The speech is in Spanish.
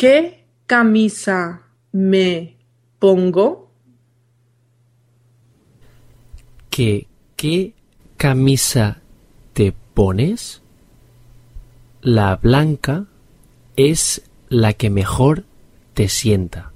¿Qué camisa me pongo? ¿Qué, qué camisa te pones? La blanca es la que mejor te sienta.